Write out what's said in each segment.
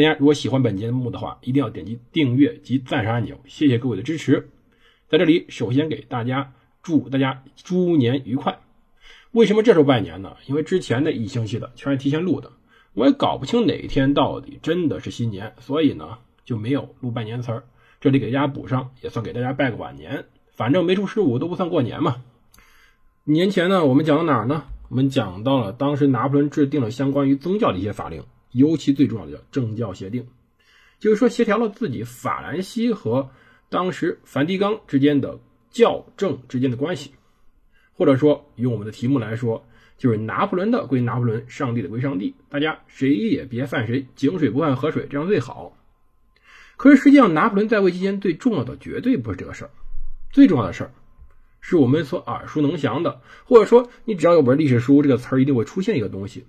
大家如果喜欢本节目的话，一定要点击订阅及赞赏按钮，谢谢各位的支持。在这里，首先给大家祝大家猪年愉快。为什么这时候拜年呢？因为之前的一星期的全是提前录的，我也搞不清哪一天到底真的是新年，所以呢就没有录拜年词儿。这里给大家补上，也算给大家拜个晚年。反正没出十五都不算过年嘛。年前呢，我们讲到哪儿呢？我们讲到了当时拿破仑制定了相关于宗教的一些法令，尤其最重要的叫政教协定，就是说协调了自己法兰西和当时梵蒂冈之间的教政之间的关系。或者说，用我们的题目来说，就是拿破仑的归拿破仑，上帝的归上帝，大家谁也别犯谁，井水不犯河水，这样最好。可是实际上，拿破仑在位期间最重要的绝对不是这个事儿，最重要的事儿是我们所耳熟能详的，或者说你只要有本历史书，这个词儿一定会出现一个东西，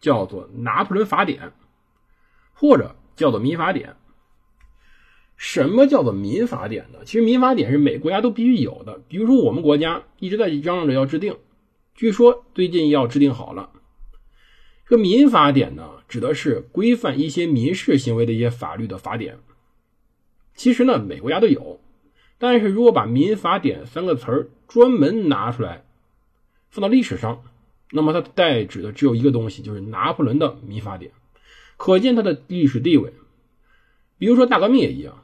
叫做拿破仑法典，或者叫做民法典。什么叫做民法典呢？其实民法典是每国家都必须有的。比如说，我们国家一直在嚷嚷着要制定，据说最近要制定好了。这个民法典呢，指的是规范一些民事行为的一些法律的法典。其实呢，每国家都有，但是如果把民法典三个词儿专门拿出来放到历史上，那么它代指的只有一个东西，就是拿破仑的民法典，可见它的历史地位。比如说大革命也一样。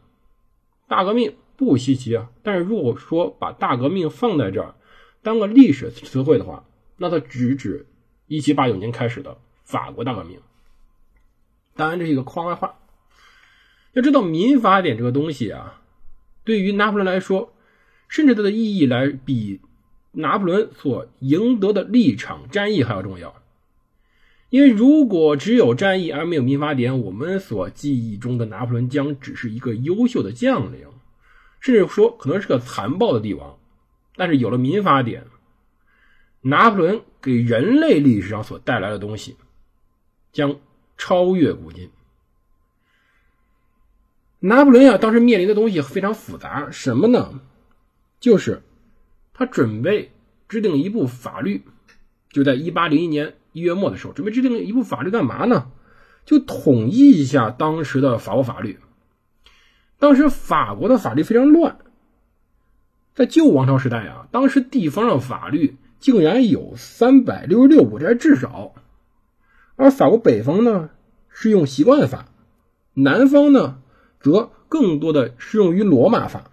大革命不稀奇啊，但是如果说把大革命放在这儿当个历史词汇的话，那它只指1789年开始的法国大革命。当然这是一个框外话。要知道民法典这个东西啊，对于拿破仑来说，甚至它的意义来比拿破仑所赢得的立场战役还要重要。因为如果只有战役而没有民法典，我们所记忆中的拿破仑将只是一个优秀的将领，甚至说可能是个残暴的帝王。但是有了民法典，拿破仑给人类历史上所带来的东西将超越古今。拿破仑啊，当时面临的东西非常复杂，什么呢？就是他准备制定一部法律，就在一八零一年。一月末的时候，准备制定一部法律干嘛呢？就统一一下当时的法国法律。当时法国的法律非常乱，在旧王朝时代啊，当时地方上法律竟然有三百六十六部，这还至少。而法国北方呢是用习惯法，南方呢则更多的适用于罗马法。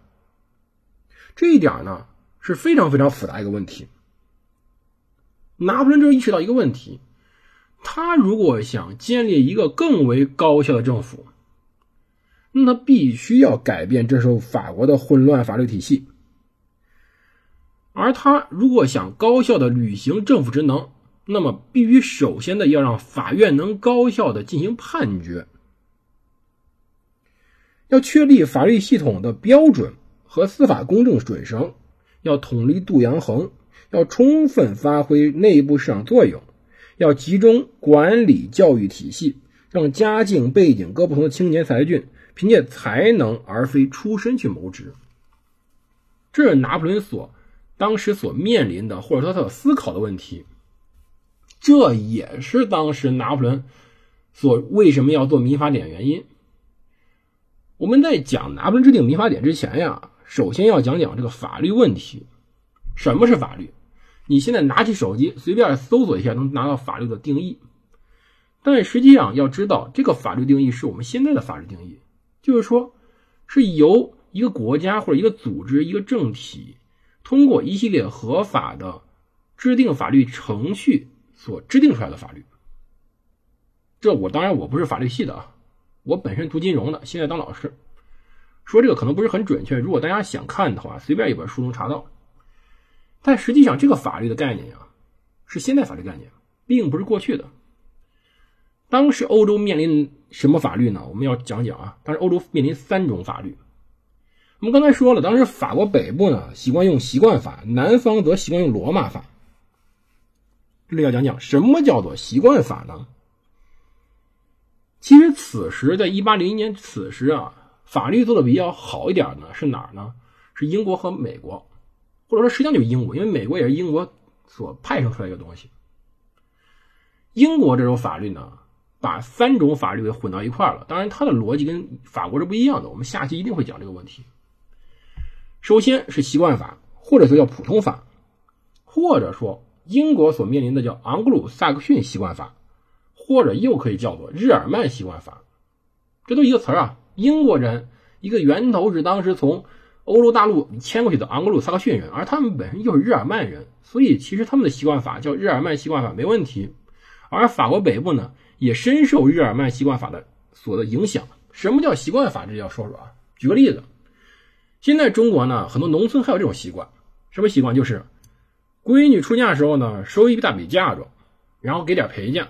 这一点呢是非常非常复杂一个问题。拿破仑就意识到一个问题：他如果想建立一个更为高效的政府，那他必须要改变这时候法国的混乱法律体系。而他如果想高效的履行政府职能，那么必须首先的要让法院能高效的进行判决，要确立法律系统的标准和司法公正准绳，要统一度量衡。要充分发挥内部市场作用，要集中管理教育体系，让家境背景各不同的青年才俊凭借才能而非出身去谋职。这是拿破仑所当时所面临的，或者说他所思考的问题。这也是当时拿破仑所为什么要做民法典原因。我们在讲拿破仑制定民法典之前呀，首先要讲讲这个法律问题。什么是法律？你现在拿起手机随便搜索一下，能拿到法律的定义。但实际上要知道，这个法律定义是我们现在的法律定义，就是说，是由一个国家或者一个组织、一个政体通过一系列合法的制定法律程序所制定出来的法律。这我当然我不是法律系的啊，我本身读金融的，现在当老师，说这个可能不是很准确。如果大家想看的话，随便一本书能查到。但实际上，这个法律的概念啊，是现代法律概念，并不是过去的。当时欧洲面临什么法律呢？我们要讲讲啊。当时欧洲面临三种法律。我们刚才说了，当时法国北部呢习惯用习惯法，南方则习惯用罗马法。这里要讲讲什么叫做习惯法呢？其实此时在1801年，此时啊，法律做的比较好一点呢，是哪儿呢？是英国和美国，或者说实际上就是英国，因为美国也是英国所派生出来一个东西。英国这种法律呢，把三种法律给混到一块了。当然，它的逻辑跟法国是不一样的。我们下期一定会讲这个问题。首先是习惯法，或者说叫普通法，或者说英国所面临的叫昂格鲁萨克逊习惯法，或者又可以叫做日耳曼习惯法，这都一个词儿啊。英国人一个源头是当时从欧洲大陆迁过去的昂格鲁萨克逊人，而他们本身就是日耳曼人，所以其实他们的习惯法叫日耳曼习惯法没问题。而法国北部呢，也深受日耳曼习惯法的所的影响。什么叫习惯法？这要说说啊。举个例子。现在中国呢，很多农村还有这种习惯，什么习惯？就是闺女出嫁的时候呢，收一大笔嫁妆，然后给点陪嫁。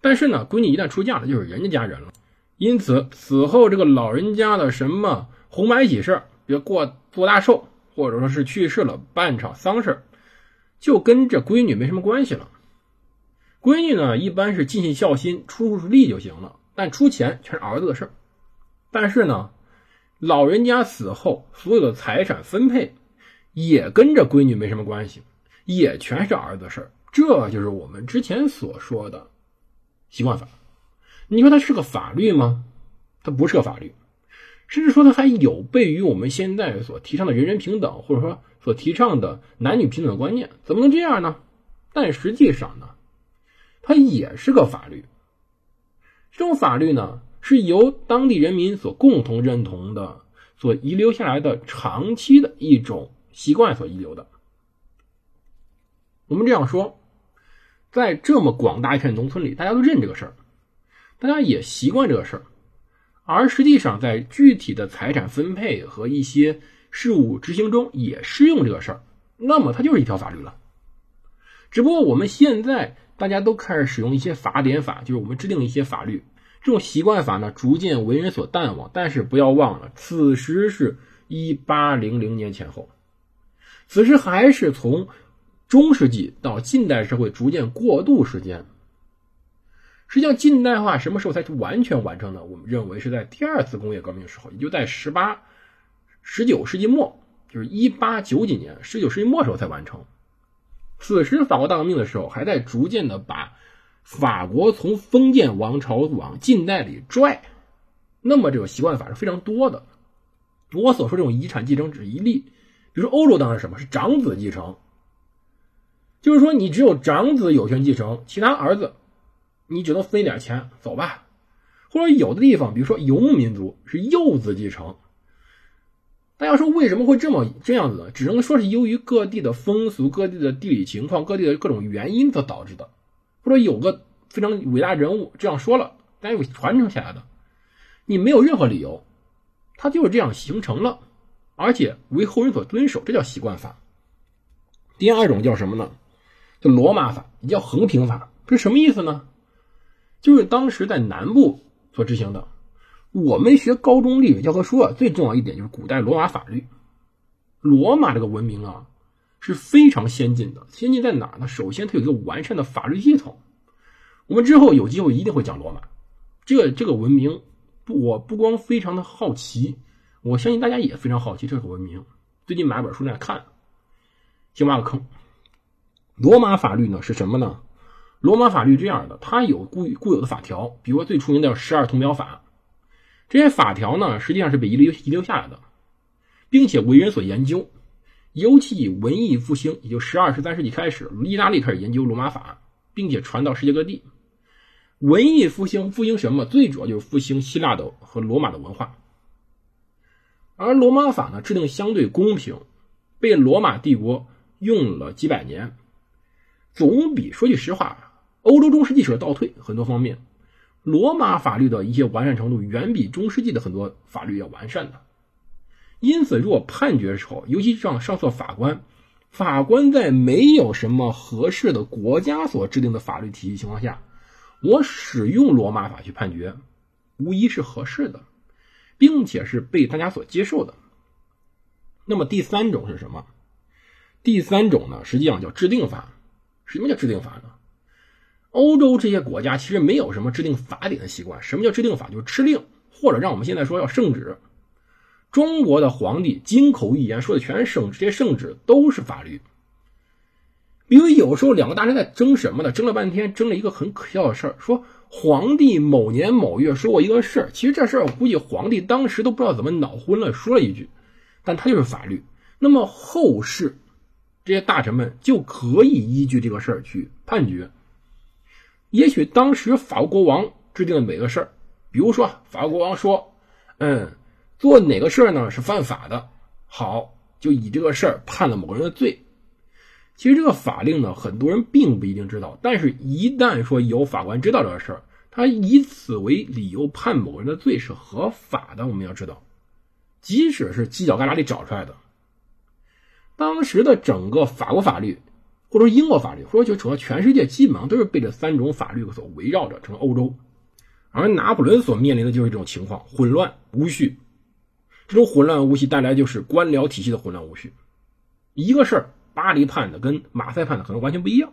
但是呢，闺女一旦出嫁了，就是人家家人了。因此，死后这个老人家的什么红白喜事比如过做大寿，或者说是去世了办场丧事就跟这闺女没什么关系了。闺女呢，一般是尽尽孝心，出出力就行了，但出钱全是儿子的事但是呢。老人家死后，所有的财产分配也跟着闺女没什么关系，也全是儿子的事。这就是我们之前所说的习惯法。你说它是个法律吗？它不是个法律，甚至说它还有悖于我们现在所提倡的人人平等，或者说所提倡的男女平等的观念。怎么能这样呢？但实际上呢，它也是个法律。这种法律呢？是由当地人民所共同认同的、所遗留下来的长期的一种习惯所遗留的。我们这样说，在这么广大一片农村里，大家都认这个事儿，大家也习惯这个事儿，而实际上在具体的财产分配和一些事务执行中也适用这个事儿，那么它就是一条法律了。只不过我们现在大家都开始使用一些法典法，就是我们制定一些法律。这种习惯法呢，逐渐为人所淡忘。但是不要忘了，此时是一八零零年前后，此时还是从中世纪到近代社会逐渐过渡时间。实际上，近代化什么时候才完全完成呢？我们认为是在第二次工业革命时候，也就在十八、十九世纪末，就是一八九几年，十九世纪末时候才完成。此时法国大革命的时候，还在逐渐的把。法国从封建王朝往近代里拽，那么这种习惯法是非常多的。我所说这种遗产继承只是一例，比如说欧洲当时什么是长子继承，就是说你只有长子有权继承，其他儿子你只能分一点钱走吧。或者有的地方，比如说游牧民族是幼子继承。大家说为什么会这么这样子呢？只能说是由于各地的风俗、各地的地理情况、各地的各种原因所导致的。或者有个非常伟大人物这样说了，大家有传承下来的，你没有任何理由，他就是这样形成了，而且为后人所遵守，这叫习惯法。第二种叫什么呢？叫罗马法，也叫横平法，这什么意思呢？就是当时在南部所执行的。我们学高中历史教科书啊，最重要一点就是古代罗马法律。罗马这个文明啊。是非常先进的，先进在哪呢？首先，它有一个完善的法律系统。我们之后有机会一定会讲罗马，这个这个文明，不，我不光非常的好奇，我相信大家也非常好奇这个文明。最近买本书在看，先挖个坑。罗马法律呢是什么呢？罗马法律这样的，它有固固有的法条，比如说最出名的十二铜表法，这些法条呢实际上是被遗留遗留下来的，并且为人所研究。尤其以文艺复兴，也就十二、十三世纪开始，意大利开始研究罗马法，并且传到世界各地。文艺复兴复兴什么？最主要就是复兴希腊的和罗马的文化。而罗马法呢，制定相对公平，被罗马帝国用了几百年，总比说句实话，欧洲中世纪时的倒退很多方面。罗马法律的一些完善程度，远比中世纪的很多法律要完善的。因此，如果判决的时候，尤其让上诉法官，法官在没有什么合适的国家所制定的法律体系情况下，我使用罗马法去判决，无疑是合适的，并且是被大家所接受的。那么第三种是什么？第三种呢，实际上叫制定法。什么叫制定法呢？欧洲这些国家其实没有什么制定法典的习惯。什么叫制定法？就是敕令，或者让我们现在说要圣旨。中国的皇帝金口玉言说的全是圣旨，这些圣旨都是法律。因为有时候两个大臣在争什么呢？争了半天，争了一个很可笑的事儿，说皇帝某年某月说过一个事儿，其实这事儿我估计皇帝当时都不知道怎么脑昏了，说了一句，但他就是法律。那么后世这些大臣们就可以依据这个事儿去判决。也许当时法国国王制定了每个事儿，比如说法国国王说，嗯。做哪个事儿呢是犯法的，好，就以这个事儿判了某个人的罪。其实这个法令呢，很多人并不一定知道，但是一旦说有法官知道这个事儿，他以此为理由判某个人的罪是合法的。我们要知道，即使是犄角旮旯里找出来的，当时的整个法国法律，或者英国法律，或者就整个全世界，基本上都是被这三种法律所围绕着，整个欧洲。而拿破仑所面临的就是这种情况：混乱无序。这种混乱无序带来就是官僚体系的混乱无序。一个事儿，巴黎判的跟马赛判的可能完全不一样。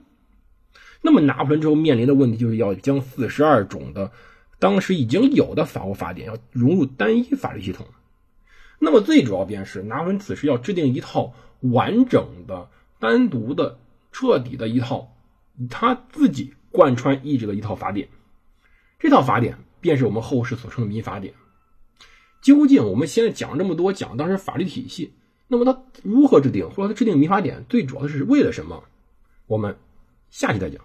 那么拿破仑之后面临的问题就是要将四十二种的当时已经有的法国法典要融入单一法律系统。那么最主要便是拿破仑此时要制定一套完整的、单独的、彻底的一套他自己贯穿意志的一套法典。这套法典便是我们后世所称的民法典。究竟我们现在讲这么多，讲当时法律体系，那么它如何制定，或者它制定民法典，最主要的是为了什么？我们下期再讲。